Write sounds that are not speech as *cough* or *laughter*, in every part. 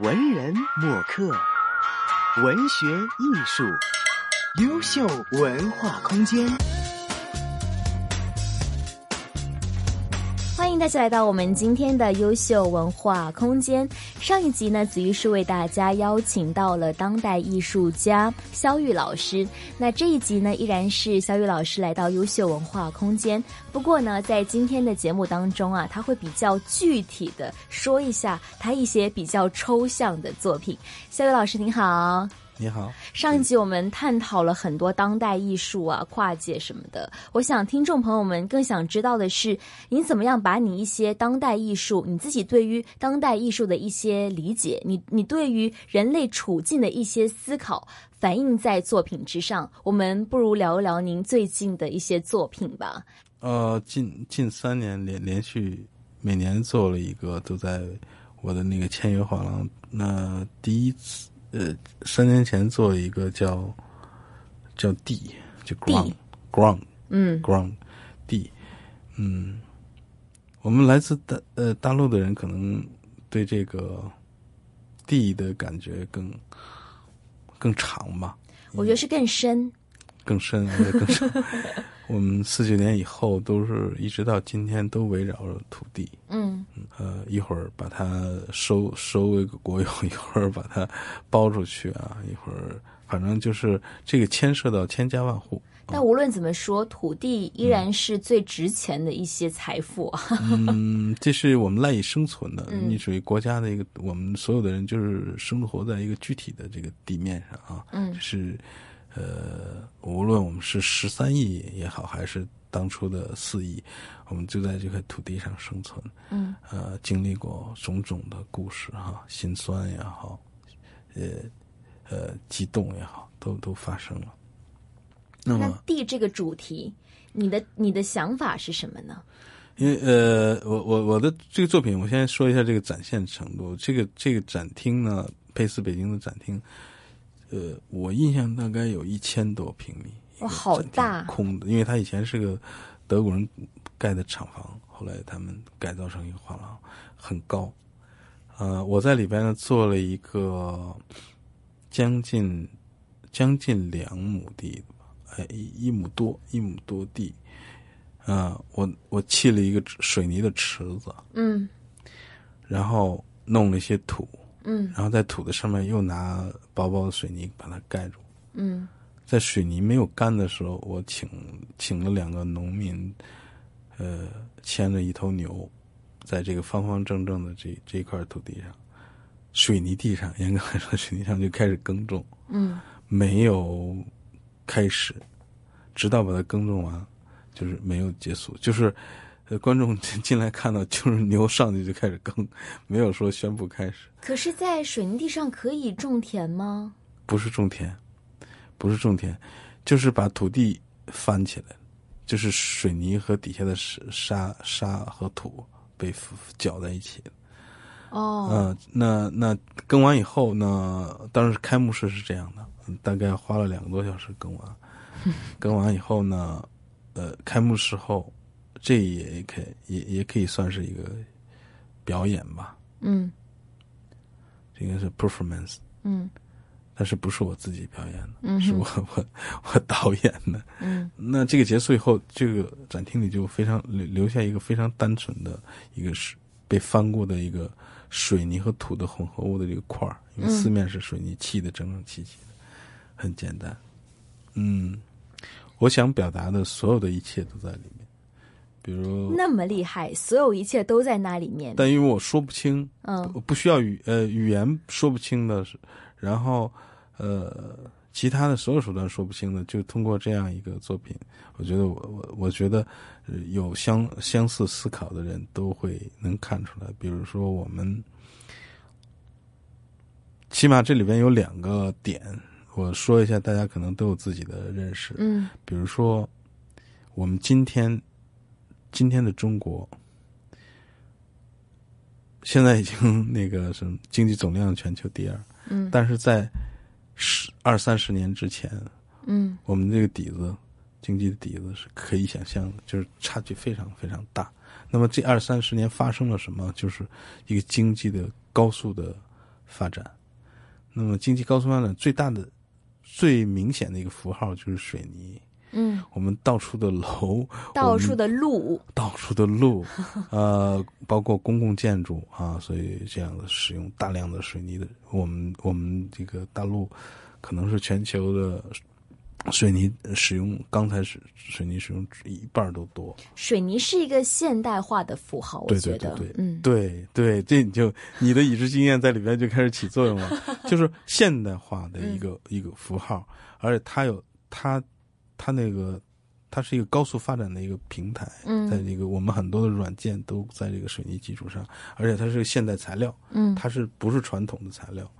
文人墨客，文学艺术，优秀文化空间。欢迎大家来到我们今天的优秀文化空间。上一集呢，子玉是为大家邀请到了当代艺术家肖玉老师。那这一集呢，依然是肖玉老师来到优秀文化空间。不过呢，在今天的节目当中啊，他会比较具体的说一下他一些比较抽象的作品。肖玉老师您好。你好，上一集我们探讨了很多当代艺术啊、跨界什么的。我想听众朋友们更想知道的是，你怎么样把你一些当代艺术，你自己对于当代艺术的一些理解，你你对于人类处境的一些思考，反映在作品之上。我们不如聊一聊您最近的一些作品吧。呃，近近三年连连续每年做了一个，都在我的那个签约画廊。那第一次。呃，三年前做一个叫叫 D，，就 ground ground 嗯 ground D，嗯，我们来自大呃大陆的人可能对这个 D 的感觉更更长吧？我觉得是更深，更深，更深。我们四九年以后都是一直到今天都围绕着土地，嗯，呃，一会儿把它收收为国有，*laughs* 一会儿把它包出去啊，一会儿反正就是这个牵涉到千家万户。但无论怎么说，土地依然是最值钱的一些财富啊。*laughs* 嗯，这是我们赖以生存的，你属于国家的一个，我们所有的人就是生活在一个具体的这个地面上啊，嗯，是。呃，无论我们是十三亿也好，还是当初的四亿，我们就在这块土地上生存。嗯，呃，经历过种种的故事哈，心酸也好，呃，呃，激动也好，都都发生了。那么地这个主题，你的你的想法是什么呢？因为呃，我我我的这个作品，我先说一下这个展现程度。这个这个展厅呢，佩斯北京的展厅。呃，我印象大概有一千多平米，哇，好大，空的，因为它以前是个德国人盖的厂房，后来他们改造成一个画廊，很高。呃，我在里边呢做了一个将近将近两亩地哎，一亩多，一亩多地。啊，我我砌了一个水泥的池子，嗯，然后弄了一些土。嗯，然后在土的上面又拿薄薄的水泥把它盖住。嗯，在水泥没有干的时候，我请请了两个农民，呃，牵着一头牛，在这个方方正正的这这一块土地上，水泥地上，严格来说，水泥上就开始耕种。嗯，没有开始，直到把它耕种完，就是没有结束，就是。观众进 *laughs* 进来看到，就是牛上去就开始耕，没有说宣布开始。可是，在水泥地上可以种田吗？不是种田，不是种田，就是把土地翻起来，就是水泥和底下的沙沙和土被搅在一起哦，嗯，那那耕完以后呢？当时开幕式是这样的，大概花了两个多小时耕完。*laughs* 耕完以后呢，呃，开幕式后。这也可以，也也可以算是一个表演吧。嗯，这个是 performance。嗯，但是不是我自己表演的，嗯，是我我我导演的。嗯，那这个结束以后，这个展厅里就非常留留下一个非常单纯的一个是被翻过的一个水泥和土的混合物的这个块儿，因为四面是水泥砌的整整齐齐的，很简单。嗯，我想表达的所有的一切都在里面。比如那么厉害，所有一切都在那里面。但因为我说不清，嗯，不需要语呃语言说不清的，然后呃其他的所有手段说不清的，就通过这样一个作品，我觉得我我我觉得有相相似思考的人都会能看出来。比如说我们，起码这里边有两个点，我说一下，大家可能都有自己的认识。嗯，比如说我们今天。今天的中国，现在已经那个什么经济总量全球第二，嗯，但是在十二三十年之前，嗯，我们这个底子，经济的底子是可以想象的，就是差距非常非常大。那么这二三十年发生了什么？就是一个经济的高速的发展。那么经济高速发展最大的、最明显的一个符号就是水泥。嗯，我们到处的楼，*laughs* 到处的路，到处的路，*laughs* 呃，包括公共建筑啊，所以这样的使用大量的水泥的，我们我们这个大陆可能是全球的水泥使用钢材使水泥使用一半都多。水泥是一个现代化的符号，我对觉得，对对对，嗯，对对，这你就你的已知经验在里边就开始起作用了，*laughs* 就是现代化的一个、一个符号，而且它有它它那个它是一个高速发展的一个平台，嗯。在这个我们很多的软件都在这个水泥基础上，而且它是个现代材料，嗯，它是不是传统的材料，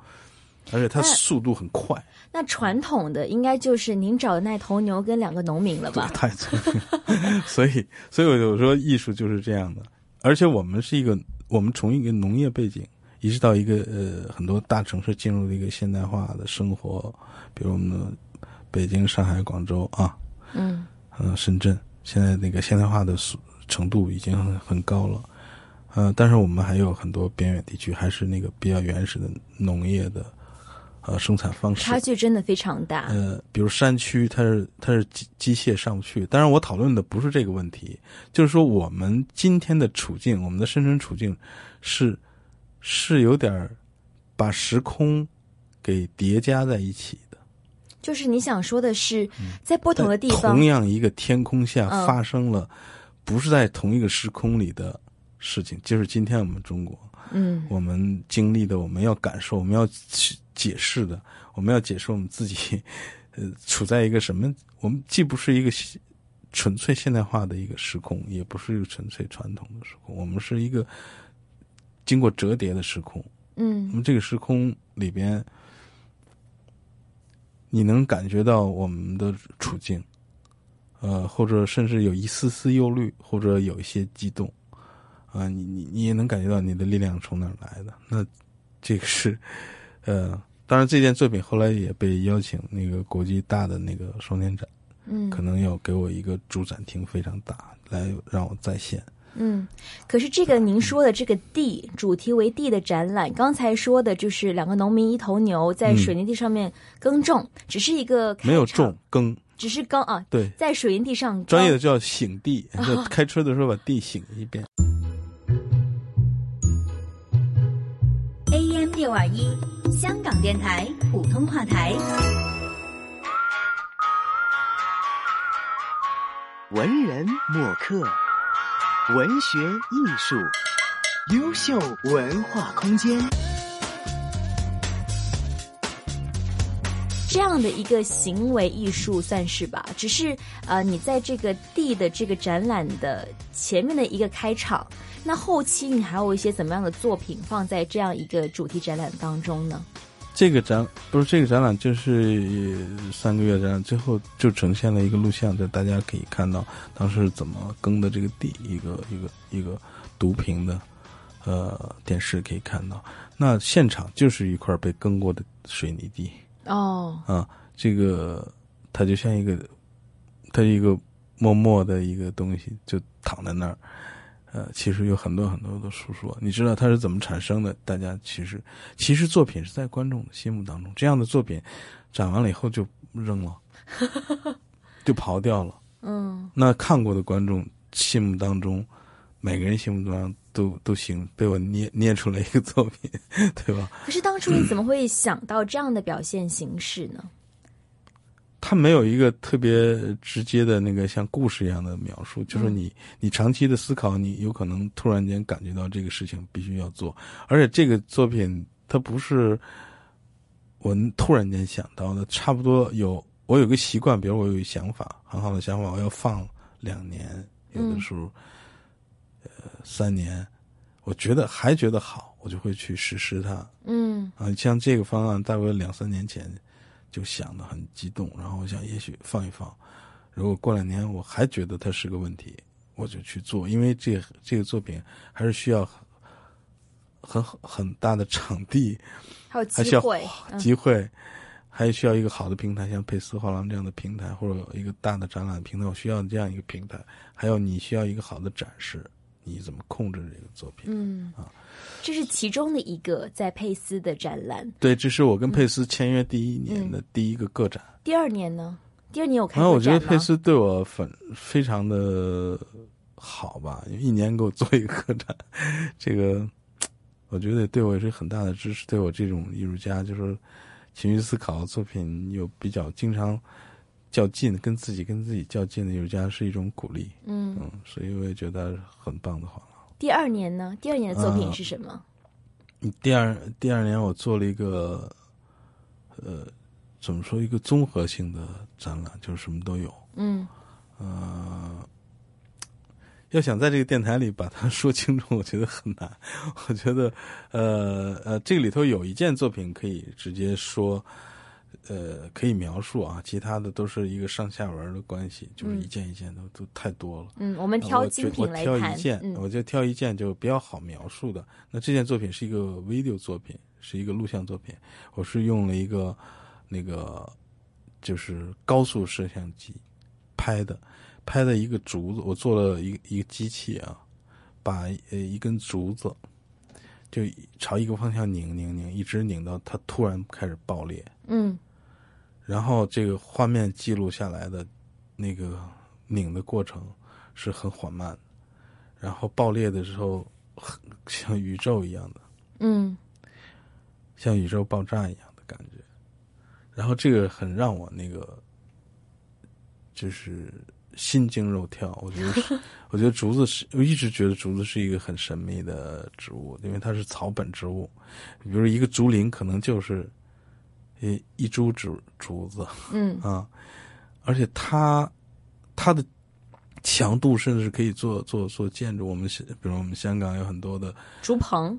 而且它速度很快，那传统的应该就是您找的那头牛跟两个农民了吧？太聪明了，*laughs* 所以所以我就说艺术就是这样的，而且我们是一个我们从一个农业背景，一直到一个呃很多大城市进入了一个现代化的生活，比如我们的北京、上海、广州啊，嗯呃深圳，现在那个现代化的速程度已经很很高了，呃，但是我们还有很多边远地区还是那个比较原始的农业的呃生产方式，差距真的非常大。呃，比如山区，它是它是机机械上不去。当然，我讨论的不是这个问题，就是说我们今天的处境，我们的生存处境是是有点儿把时空给叠加在一起的。就是你想说的是，在不同的地方同，样一个天空下嗯发生了，不是在同一个时空里的事情，就是今天我们中国。嗯我们经历的，我们要感受，我们要去解释的，我们要解释我们自己，呃，处在一个什么？我们既不是一个现纯粹现代化的一个时空，也不是一个纯粹传统的时空，我们是一个经过折叠的时空。嗯，我们这个时空里边，你能感觉到我们的处境，呃，或者甚至有一丝丝忧虑，或者有一些激动，啊、你你你也能感觉到你的力量从哪儿来的。那这个是，呃，当然这件作品后来也被邀请那个国际大的那个双年展，嗯可能要给我一个主展厅非常大，来让我再现。嗯。可是这个您说的这个地主题为地的展览，刚才说的就是两个农民一头牛在水泥地上面耕种，只是一个没有种，耕，只是耕啊，对，在水泥地上专业的叫醒地，就开车的时候把地醒一遍。AM 六二一，香港电台普通话台。文人墨客，文学艺术，优秀文化空间。这样的一个行为艺术算是吧，只是呃，你在这个地的这个展览的前面的一个开场，那后期你还有一些怎么样的作品放在这样一个主题展览当中呢？这个展不是这个展览，就是呃三个月的展览，最后就呈现了一个录像，就大家可以看到当时怎么耕的这个地，一个一个一个独屏的呃电视可以看到。那现场就是一块被耕过的水泥地哦，啊，这个它就像一个，它一个默默的一个东西，就躺在那儿。呃，其实有很多很多的述说，你知道它是怎么产生的？大家其实其实作品是在观众的心目当中，这样的作品展完了以后就扔了，就刨掉了。*laughs* 嗯那看过的观众心目当中，每个人心目当中都都行，被我捏捏出来一个作品，*laughs* 对吧？可是当初你怎么会想到这样的表现形式呢？它没有一个特别直接的那个像故事一样的描述，就是你你长期的思考，你有可能突然间感觉到这个事情必须要做，而且这个作品它不是我突然间想到的，差不多有我有个习惯，比如我有一想法，很好的想法，我要放两年，有的时候、呃三年，我觉得还觉得好，我就会去实施它。嗯。啊，像这个方案，大概两三年前就想的很激动，然后我想也许放一放，如果过两年我还觉得它是个问题，我就去做，因为这这个作品还是需要很很很大的场地，还有机会，嗯。机会，还需要一个好的平台，像佩斯画廊这样的平台，或者一个大的展览平台，我需要这样一个平台，还有你需要一个好的展示，你怎么控制这个作品？嗯啊，这是其中的一个在佩斯的展览。对，这是我跟佩斯签约第一年的第一个个展。第二年呢？第二年有开然后我觉得佩斯对我反非常的好吧，因为一年给我做一个个展，*laughs* 这个我觉得对我也是很大的支持。对我这种艺术家，就是勤于思考作品又比较经常较劲，跟自己跟自己较劲的艺术家是一种鼓励。嗯，嗯，所以我也觉得很棒的画廊。第二年呢？第二年的作品啊是什么？第二第二年我做了一个，呃，怎么说一个综合性的展览，就是什么都有。嗯呃，要想在这个电台里把它说清楚，我觉得很难。*laughs* 我觉得，呃呃，这个里头有一件作品可以直接说，呃，可以描述啊，其他的都是一个上下文的关系，就是一件一件都、都太多了。嗯，我们啊挑精品来谈挑一件，。嗯我就挑一件就比较好描述的。那这件作品是一个 video 作品，是一个录像作品。我是用了一个那个就是高速摄像机拍的，拍的一个竹子。我做了一个一个机器啊，把呃一根竹子就朝一个方向拧拧拧，一直拧到它突然开始爆裂。嗯然后这个画面记录下来的那个拧的过程是很缓慢的，然后爆裂的时候很像宇宙一样的，嗯像宇宙爆炸一样的感觉。然后这个很让我那个就是心惊肉跳。我觉得是，*laughs* 我觉得竹子是，我一直觉得竹子是一个很神秘的植物，因为它是草本植物。比如一个竹林，可能就是一一株竹竹子。嗯啊，而且它它的强度甚至是可以做做做建筑。我们是比如我们香港有很多的竹棚。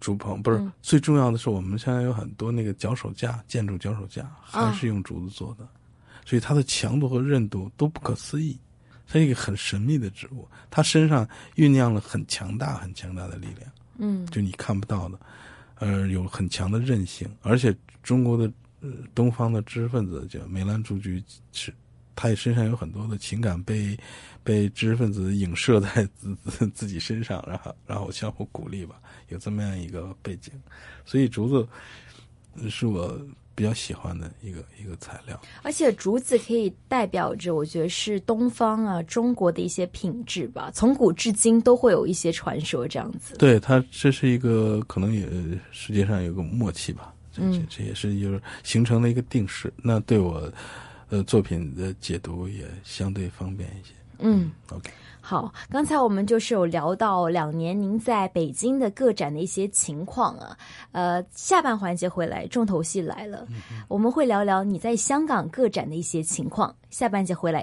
竹棚，不是、嗯最重要的是，我们香港有很多那个脚手架，建筑脚手架啊还是用竹子做的，所以它的强度和韧度都不可思议。它是一个很神秘的植物，它身上酝酿了很强大、很强大的力量。嗯就你看不到的，呃，有很强的韧性，而且中国的呃东方的知识分子叫梅兰竹菊是，他也身上有很多的情感被被知识分子影射在自 *laughs* 自自己身上，然后然后相互鼓励吧，有这么样一个背景，所以竹子是我比较喜欢的一个一个材料。而且竹子可以代表着，我觉得是东方啊，中国的一些品质吧。从古至今都会有一些传说这样子。对它，这是一个可能也世界上有个默契吧，这这也是就是形成了一个定式。那对我呃作品的解读也相对方便一些。嗯，OK，好，刚才我们就是有聊到两年您在北京的个展的一些情况啊。呃，下半环节回来，重头戏来了，我们会聊聊你在香港个展的一些情况。下半节回来